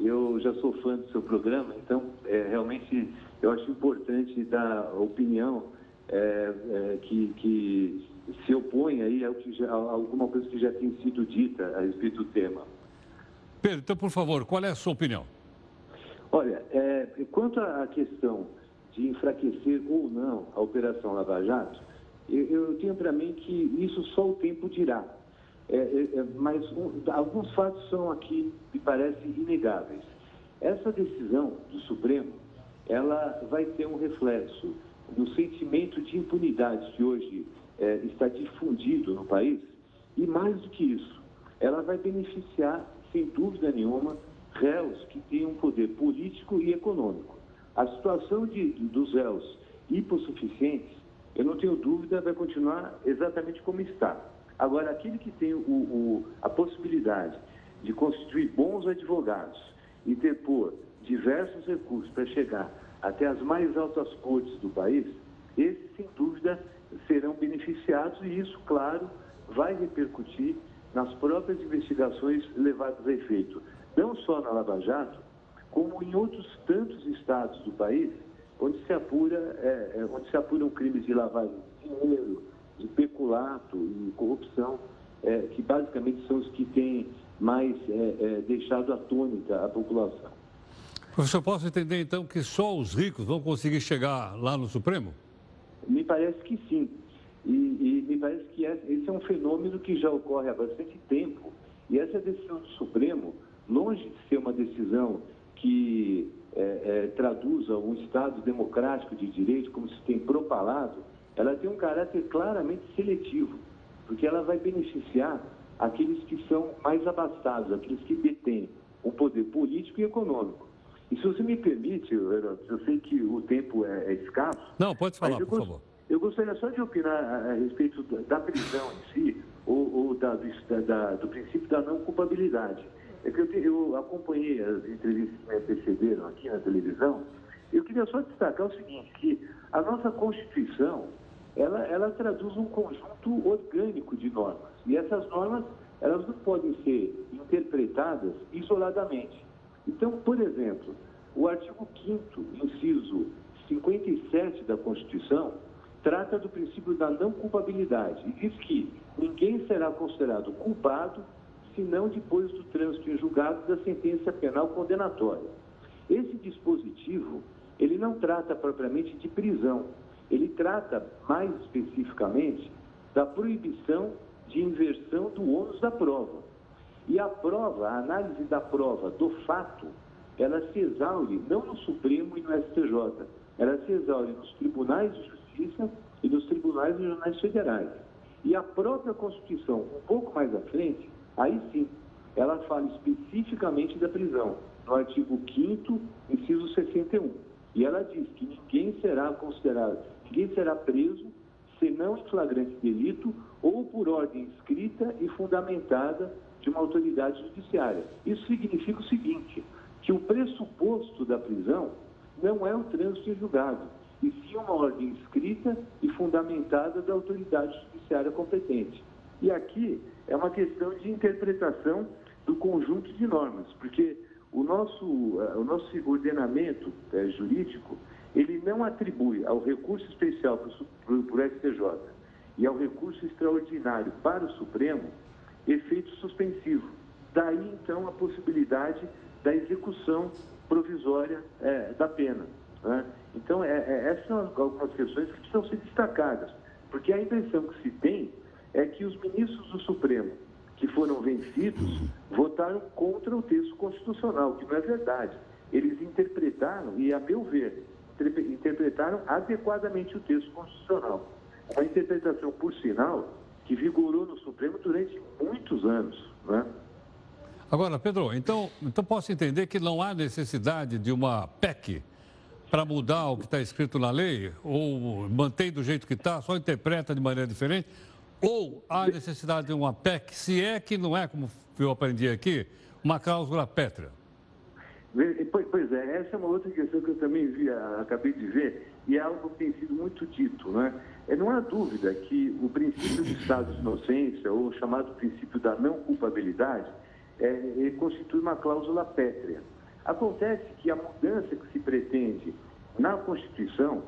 Eu já sou fã do seu programa, então é, realmente eu acho importante dar opinião é, é, que, que, se opõe aí ao que já, a alguma coisa que já tem sido dita a respeito do tema. Pedro, então, por favor, qual é a sua opinião? Olha, é, quanto à questão de enfraquecer ou não a Operação Lava Jato, eu, eu tenho para mim que isso só o tempo dirá. É, é, é mas um, alguns fatos são aqui, me parecem, inegáveis. Essa decisão do Supremo ela vai ter um reflexo no sentimento de impunidade que hoje é, está difundido no país e mais do que isso, ela vai beneficiar, sem dúvida nenhuma, réus que têm um poder político e econômico. A situação de, dos réus hipossuficientes, eu não tenho dúvida, vai continuar exatamente como está. Agora, aquele que tem o, o, a possibilidade de constituir bons advogados e depor diversos recursos para chegar até as mais altas cortes do país, esses, sem dúvida, serão beneficiados e isso, claro, vai repercutir nas próprias investigações levadas a efeito, não só na Lava Jato, como em outros tantos estados do país, onde se, apura, é, é onde se apuram crimes de lavagem de dinheiro, de peculato e corrupção, é, que basicamente são os que têm mais é, é deixado atônita a população. Professor, posso entender então que só os ricos vão conseguir chegar lá no Supremo? Me parece que sim. E, e me parece que esse é um fenômeno que já ocorre há bastante tempo. E essa decisão do Supremo, longe de ser uma decisão que é, é, traduza um Estado democrático de direito, como se tem propalado, ela tem um caráter claramente seletivo, porque ela vai beneficiar aqueles que são mais abastados, aqueles que detêm o poder político e econômico. E se você me permite, eu sei que o tempo é, é escasso. Não, pode falar, por favor. Eu gostaria só de opinar a, a respeito da, prisão em si, ou, ou da, do, da, do, princípio da não culpabilidade. É que eu, eu acompanhei as entrevistas que me antecederam aqui na televisão, eu queria só destacar o seguinte, que a nossa Constituição, ela, ela traduz um conjunto orgânico de normas. E essas normas, elas não podem ser interpretadas isoladamente. Então, por exemplo, o artigo 5 inciso 57 da Constituição, trata do princípio da não culpabilidade e diz que ninguém será considerado culpado senão depois do trânsito em julgado da sentença penal condenatória. Esse dispositivo, ele não trata propriamente de prisão, ele trata mais especificamente da proibição de inversão do ônus da prova. E a prova, a análise da prova do fato, ela se exaure não no Supremo e no STJ, ela se exaure nos tribunais de justiça e nos tribunais regionais federais. E a própria Constituição, um pouco mais à frente, aí sim, ela fala especificamente da prisão, no artigo 5 inciso 61. E ela diz que ninguém será considerado, ninguém será preso senão em flagrante delito ou por ordem escrita e fundamentada de uma autoridade judiciária. Isso significa o seguinte, que o pressuposto da prisão não é o trânsito em julgado, e sim uma ordem escrita e fundamentada da autoridade judiciária competente. E aqui é uma questão de interpretação do conjunto de normas, porque o nosso, eh, o nosso ordenamento é, jurídico, ele não atribui ao recurso especial para o STJ e ao recurso extraordinário para o Supremo efeito suspensivo. Daí, então, a possibilidade da execução provisória é, da pena. Né? Então, é, é, essas são algumas questões que precisam ser destacadas, porque a impressão que se tem é que os ministros do Supremo que foram vencidos votaram contra o texto constitucional, que não é verdade. Eles interpretaram, e a meu ver, interpretaram adequadamente o texto constitucional. Uma interpretação, por sinal, que vigorou no Supremo durante muitos anos. Né? Agora, Pedro, então, então posso entender que não há necessidade de uma PEC para mudar o que está escrito na lei, ou mantém do jeito que está, só interpreta de maneira diferente, ou há necessidade de uma PEC, se é que não é, como eu aprendi aqui, uma cláusula pétrea? Pois é, essa é uma outra questão que eu também vi, acabei de ver, e é algo que tem sido muito dito. Né? É, não há dúvida que o princípio do estado de inocência, ou chamado princípio da não culpabilidade, é, constitui uma cláusula pétrea. Acontece que a mudança que se pretende na Constituição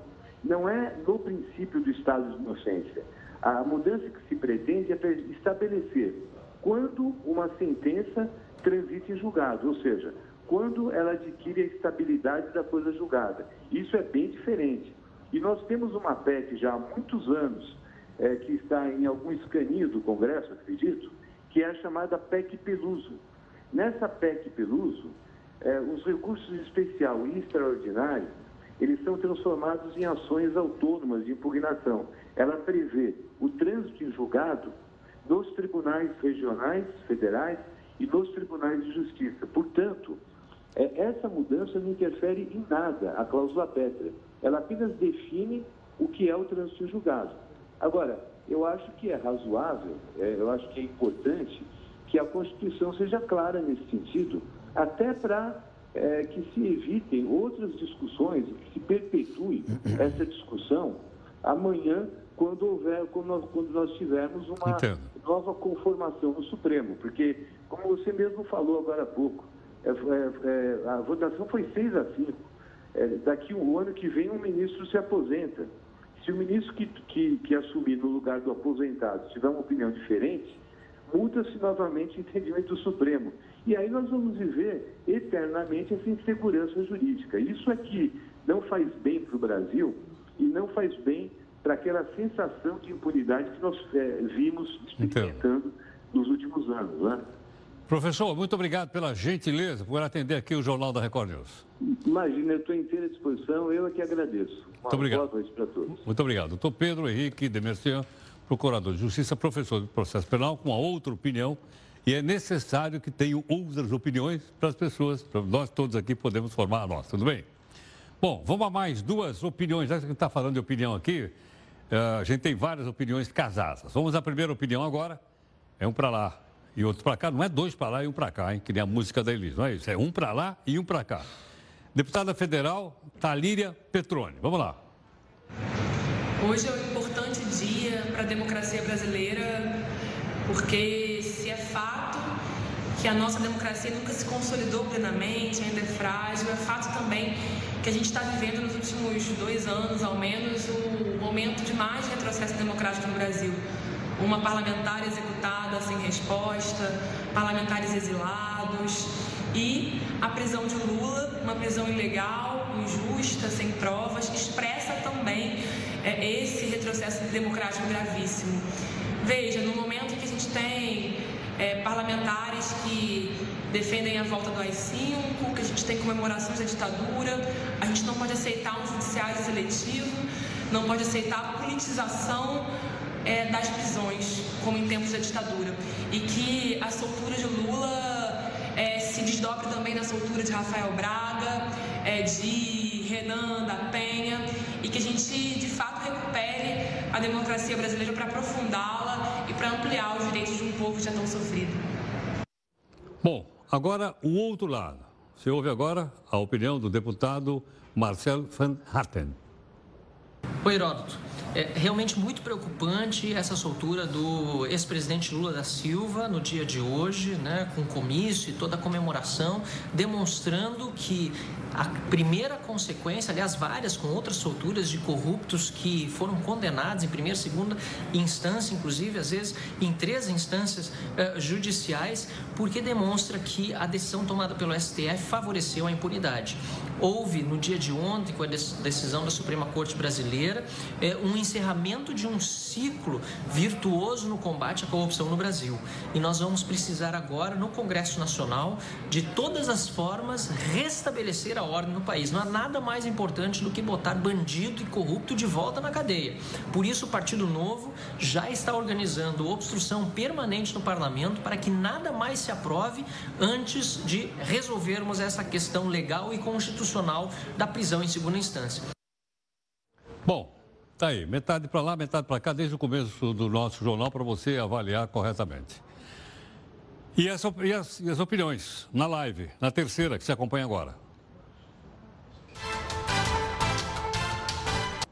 não é no princípio do estado de inocência, a mudança que se pretende é estabelecer quando uma sentença transita em julgado, ou seja, quando ela adquire a estabilidade da coisa julgada. Isso é bem diferente. E nós temos uma PEC já há muitos anos, é, que está em algum escaninho do Congresso, acredito, que é a chamada PEC Peluso. Nessa PEC Peluso, é, os recursos especial e extraordinário, eles são transformados em ações autônomas de impugnação. Ela prevê o trânsito em julgado nos tribunais regionais, federais e nos tribunais de justiça. Portanto, é, essa mudança não interfere em nada a cláusula pétrea. Ela apenas define o que é o trânsito em julgado. Agora, eu acho que é razoável, é, eu acho que é importante que a Constituição seja clara nesse sentido, até para é, que se evitem outras discussões, que se perpetue essa discussão amanhã quando houver, quando nós, quando nós tivermos uma Entendo. nova conformação no Supremo, porque, como você mesmo falou agora há pouco, é, é, é a votação foi 6 a 5. É, daqui um ano que vem um ministro se aposenta. Se o ministro que, que, que assumir no lugar do aposentado tiver uma opinião diferente, muda-se novamente o entendimento do Supremo. E aí nós vamos viver eternamente essa insegurança jurídica. Isso é que não faz bem para o Brasil e não faz bem para aquela sensação de impunidade que nós é, vimos experimentando nos últimos anos. Né? Professor, muito obrigado pela gentileza por atender aqui o Jornal da Record News. Imagina, eu estou inteira disposição, eu é que agradeço. Uma muito obrigado. boa noite para todos. Muito obrigado. Doutor Pedro Henrique Demercian, procurador de justiça, professor de processo penal, com uma outra opinião. E é necessário que tenham outras opiniões para as pessoas, para nós todos aqui podemos formar a nossa, tudo bem? Bom, vamos a mais duas opiniões. Já que a gente está falando de opinião aqui, a gente tem várias opiniões casadas. Vamos à primeira opinião agora. É um para lá e outro para cá. Não é dois para lá e um para cá, hein? Que nem a música da Elis. Não é isso. É um para lá e um para cá. Deputada federal Talíria Petrone. Vamos lá. Hoje é um importante dia para a democracia brasileira, porque se é fato que a nossa democracia nunca se consolidou plenamente, ainda é frágil, é fato também que a gente está vivendo nos últimos dois anos, ao menos, o momento de mais retrocesso democrático no Brasil. Uma parlamentar executada sem resposta, parlamentares exilados, e a prisão de Lula, uma prisão ilegal, injusta, sem provas, expressa também é, esse retrocesso democrático gravíssimo. Veja, no momento que a gente tem é, parlamentares que defendem a volta do AI-5, que a gente tem comemorações da ditadura, a gente não pode aceitar um judiciário seletivo, não pode aceitar a politização é, das prisões, como em tempos da ditadura. E que a soltura de Lula é, se desdobre também na soltura de Rafael Braga, é, de Renan da Penha, e que a gente de fato recupere a democracia brasileira para aprofundá-la para ampliar os direitos de um povo já tão sofrido. Bom, agora o outro lado. Você ouve agora a opinião do deputado Marcel Van Hatten. Oi, Heródoto. É realmente muito preocupante essa soltura do ex-presidente Lula da Silva no dia de hoje, né, com comício e toda a comemoração, demonstrando que a primeira consequência, aliás, várias com outras solturas de corruptos que foram condenados em primeira segunda instância, inclusive, às vezes em três instâncias uh, judiciais, porque demonstra que a decisão tomada pelo STF favoreceu a impunidade. Houve, no dia de ontem, com a decisão da Suprema Corte Brasileira, é, um encerramento de um ciclo virtuoso no combate à corrupção no Brasil. E nós vamos precisar agora, no Congresso Nacional, de todas as formas, restabelecer a ordem no país. Não há nada mais importante do que botar bandido e corrupto de volta na cadeia. Por isso, o Partido Novo já está organizando obstrução permanente no parlamento para que nada mais se aprove antes de resolvermos essa questão legal e constitucional da prisão em segunda instância. Bom, tá aí, metade para lá, metade para cá, desde o começo do nosso jornal para você avaliar corretamente. E, e, as, e as opiniões na live, na terceira, que você acompanha agora.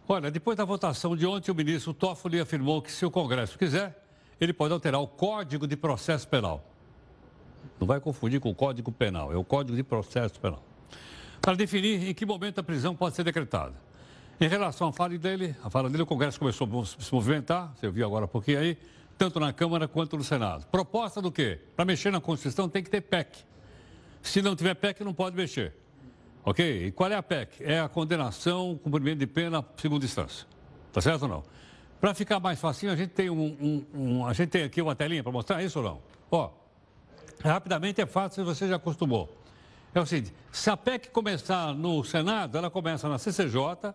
Olha, depois da votação de ontem, o ministro Toffoli afirmou que, se o Congresso quiser, ele pode alterar o Código de Processo Penal. Não vai confundir com o Código Penal, é o Código de Processo Penal. Para definir em que momento a prisão pode ser decretada. Em relação à fala dele, a fala dele, o Congresso começou a se movimentar, você viu agora um pouquinho aí, tanto na Câmara quanto no Senado. Proposta do quê? Para mexer na Constituição tem que ter PEC. Se não tiver PEC, não pode mexer. Ok? E qual é a PEC? É a condenação, cumprimento de pena, segunda instância. Tá certo ou não? Para ficar mais facinho, a gente tem um, um, um, a gente tem aqui uma telinha para mostrar isso ou não? Ó, rapidamente é fácil, você já acostumou. É o seguinte, se a PEC começar no Senado, ela começa na CCJ,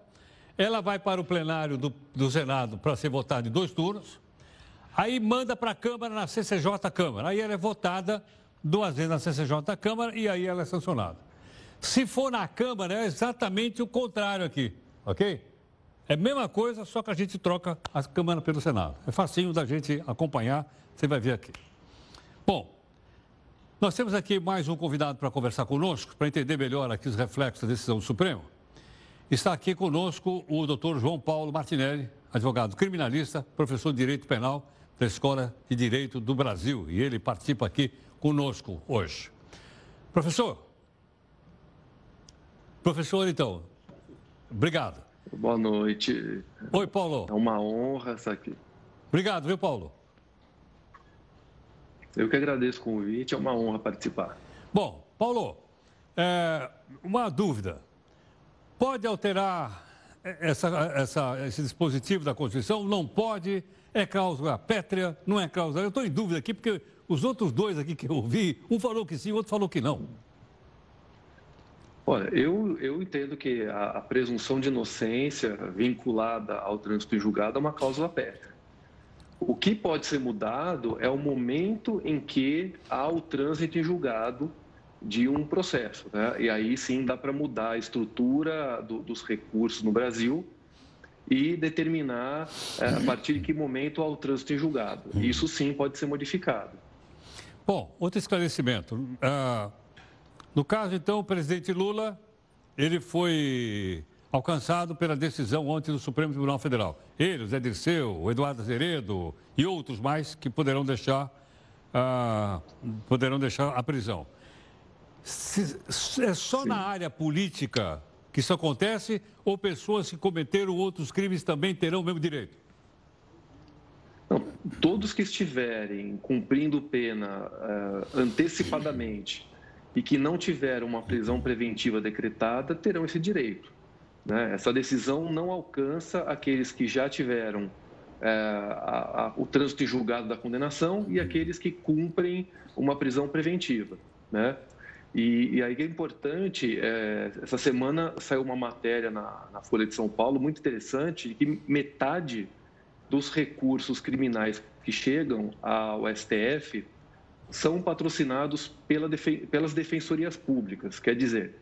ela vai para o plenário do, do Senado para ser votada em dois turnos, aí manda para a Câmara na CCJ Câmara, aí ela é votada duas vezes na CCJ Câmara e aí ela é sancionada. Se for na Câmara, é exatamente o contrário aqui, ok? É a mesma coisa, só que a gente troca a Câmara pelo Senado. É facinho da gente acompanhar, você vai ver aqui. Bom, nós temos aqui mais um convidado para conversar conosco, para entender melhor aqui os reflexos da decisão do Supremo. Está aqui conosco o doutor João Paulo Martinelli, advogado criminalista, professor de Direito Penal da Escola de Direito do Brasil. E ele participa aqui conosco hoje. Professor, Professor, então, obrigado. Boa noite. Oi, Paulo. É uma honra estar aqui. Obrigado, viu, Paulo? Eu que agradeço o convite, é uma honra participar. Bom, Paulo, é, uma dúvida. Pode alterar essa, essa, esse dispositivo da Constituição? Não pode? É cláusula pétrea? Não é cláusula? Eu estou em dúvida aqui, porque os outros dois aqui que eu ouvi, um falou que sim, o outro falou que não. Olha, eu, eu entendo que a, a, presunção de inocência vinculada ao trânsito em julgado é uma cláusula pétrea. O que pode ser mudado é o momento em que há o trânsito em julgado de um processo. Né? E aí sim dá para mudar a estrutura do, dos recursos no Brasil e determinar é, a partir de que momento há o trânsito em julgado. Isso sim pode ser modificado. Bom, outro esclarecimento. Ah, no caso, então, o presidente Lula, ele foi alcançado pela decisão ontem do Supremo Tribunal Federal. Ele, o Zé Dirceu, o Eduardo Azeredo e outros mais que poderão deixar, ah, poderão deixar a prisão. Se, é só Sim. na área política que isso acontece ou pessoas que cometeram outros crimes também terão o mesmo direito? Não, todos que estiverem cumprindo pena uh, antecipadamente e que não tiveram uma prisão preventiva decretada terão esse direito. Né? Essa decisão não alcança aqueles que já tiveram uh, a, a, o trânsito julgado da condenação e aqueles que cumprem uma prisão preventiva. Né? E, e aí é importante, é, essa semana saiu uma matéria na, na, Folha de São Paulo muito interessante, que metade dos recursos criminais que chegam ao STF são patrocinados pela, pelas defensorias públicas, quer dizer,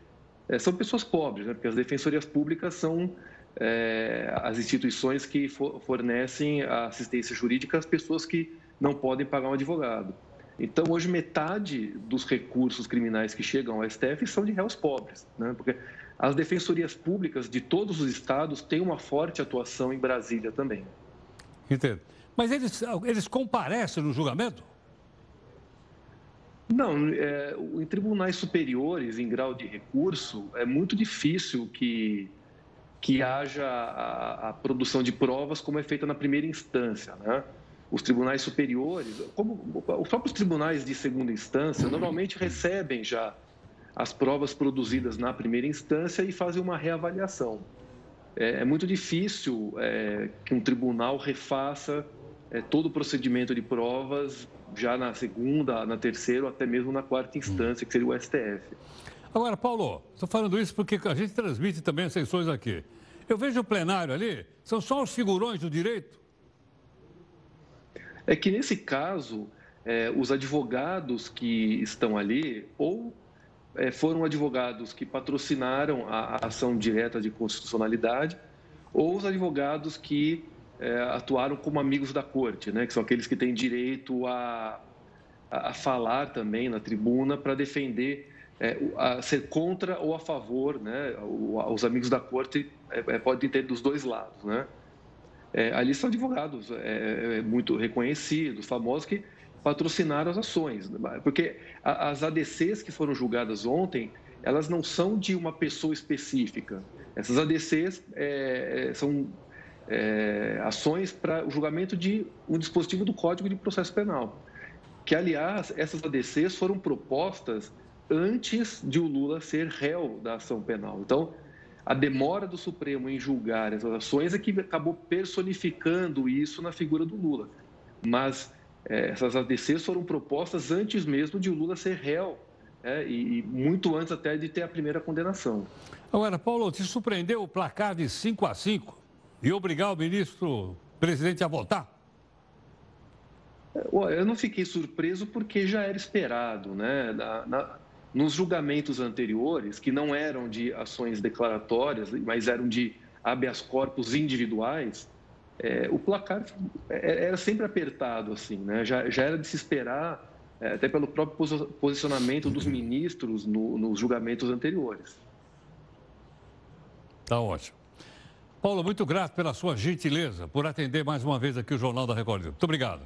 é, são pessoas pobres, né? porque as defensorias públicas são é, as instituições que fornecem assistência jurídica às pessoas que não podem pagar um advogado. Então, hoje, metade dos recursos criminais que chegam ao STF são de réus pobres, né? porque as defensorias públicas de todos os estados têm uma forte atuação em Brasília também. Entendo. Mas eles, eles comparecem no julgamento? Não, é, em tribunais superiores, em grau de recurso, é muito difícil que, que haja a, a produção de provas como é feita na primeira instância, né? Os tribunais superiores, como os próprios tribunais de segunda instância, normalmente recebem já as provas produzidas na primeira instância e fazem uma reavaliação. É, é muito difícil é, que um tribunal refaça é, todo o procedimento de provas já na segunda, na terceira ou até mesmo na quarta instância, que seria o STF. Agora, Paulo, estou falando isso porque a gente transmite também as sessões aqui. Eu vejo o plenário ali, são só os figurões do direito é que nesse caso, é, os advogados que estão ali, ou é, foram advogados que patrocinaram a, a, ação direta de constitucionalidade, ou os advogados que é, atuaram como amigos da corte, né, que são aqueles que têm direito a, a, falar também na tribuna para defender, é, a ser contra ou a favor, né, os amigos da corte é, é, podem ter dos dois lados, né? É, ali são advogados é, é, muito reconhecidos, famosos, que patrocinaram as ações. Porque as ADCs que foram julgadas ontem, elas não são de uma pessoa específica. Essas ADCs é, é, são é, ações para o julgamento de um dispositivo do Código de Processo Penal. Que, aliás, essas ADCs foram propostas antes de o Lula ser réu da ação penal. Então, a demora do Supremo em julgar essas ações é que acabou personificando isso na figura do Lula. Mas é, essas ADCs foram propostas antes mesmo de o Lula ser réu, é, e, muito antes até de ter a primeira condenação. Agora, Paulo, te surpreendeu o placar de 5 a 5 e obrigar o ministro presidente a votar? É, eu não fiquei surpreso porque já era esperado, né? Na, na, nos julgamentos anteriores, que não eram de ações declaratórias, mas eram de habeas corpus individuais, é, o placar é, era sempre apertado, assim, né? já, já era de se esperar, é, até pelo próprio posicionamento dos ministros no, nos julgamentos anteriores. Tá ótimo. Paulo, muito grato pela sua gentileza, por atender mais uma vez aqui o Jornal da Record. Muito obrigado.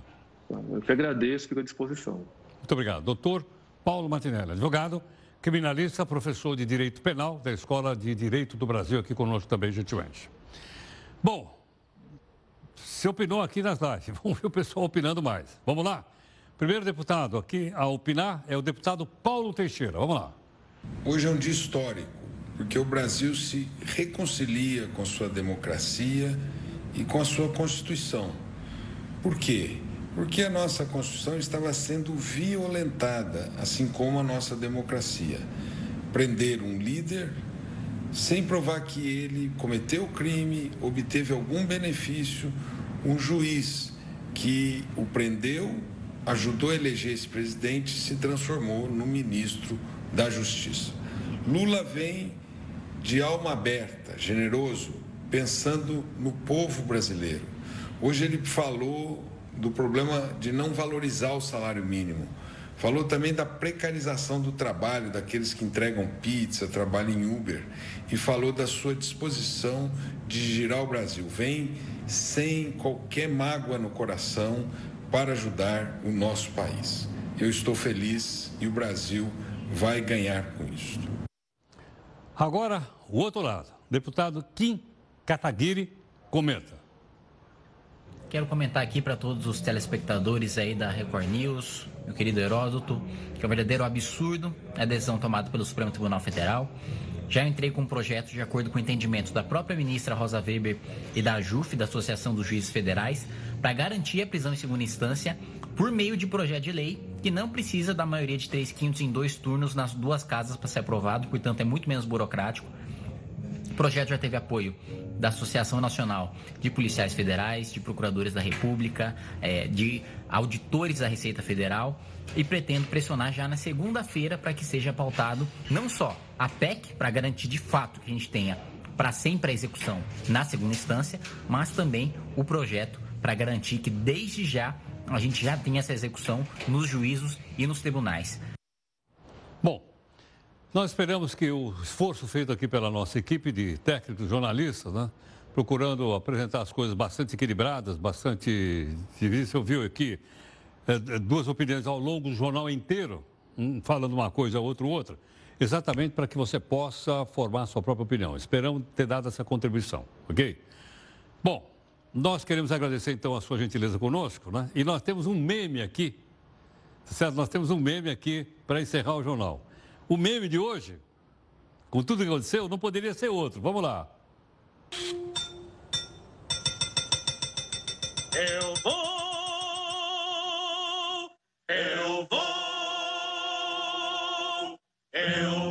Eu que agradeço, fico à disposição. Muito obrigado. Doutor Paulo Martinelli, advogado, criminalista, professor de Direito Penal da Escola de Direito do Brasil, aqui conosco também, gentilmente. Bom, você opinou aqui nas lives, vamos ver o pessoal opinando mais. Vamos lá? Primeiro deputado aqui a opinar é o deputado Paulo Teixeira. Vamos lá. Hoje é um dia histórico, porque o Brasil se reconcilia com sua democracia e com a sua Constituição. Por quê? Porque a nossa Constituição estava sendo violentada, assim como a nossa democracia. Prender um líder sem provar que ele cometeu crime, obteve algum benefício, um juiz que o prendeu, ajudou a eleger esse presidente se transformou no ministro da Justiça. Lula vem de alma aberta, generoso, pensando no povo brasileiro. Hoje ele falou do problema de não valorizar o salário mínimo. Falou também da precarização do trabalho, daqueles que entregam pizza, trabalham em Uber. E falou da sua disposição de girar o Brasil. Vem sem qualquer mágoa no coração para ajudar o nosso país. Eu estou feliz e o Brasil vai ganhar com isso. Agora, o outro lado. Deputado Kim Kataguiri comenta. Quero comentar aqui para todos os telespectadores aí da Record News, meu querido Heródoto, que é um verdadeiro absurdo a decisão tomada pelo Supremo Tribunal Federal. Já entrei com um projeto de acordo com o entendimento da própria ministra Rosa Weber e da AJUF, da Associação dos Juízes Federais, para garantir a prisão em segunda instância por meio de projeto de lei que não precisa da maioria de três quintos em dois turnos nas duas casas para ser aprovado, portanto é muito menos burocrático. O projeto já teve apoio da Associação Nacional de Policiais Federais, de Procuradores da República, é, de auditores da Receita Federal e pretendo pressionar já na segunda-feira para que seja pautado não só a PEC, para garantir de fato que a gente tenha para sempre a execução na segunda instância, mas também o projeto para garantir que desde já a gente já tenha essa execução nos juízos e nos tribunais. Nós esperamos que o esforço feito aqui pela nossa equipe de técnicos jornalistas, né, procurando apresentar as coisas bastante equilibradas, bastante. Você ouviu aqui é, duas opiniões ao longo do jornal inteiro, um falando uma coisa, outro outra, exatamente para que você possa formar a sua própria opinião. Esperamos ter dado essa contribuição, ok? Bom, nós queremos agradecer então a sua gentileza conosco, né? E nós temos um meme aqui, certo? Nós temos um meme aqui para encerrar o jornal. O meme de hoje, com tudo que aconteceu, não poderia ser outro. Vamos lá. Eu vou, eu vou, eu vou,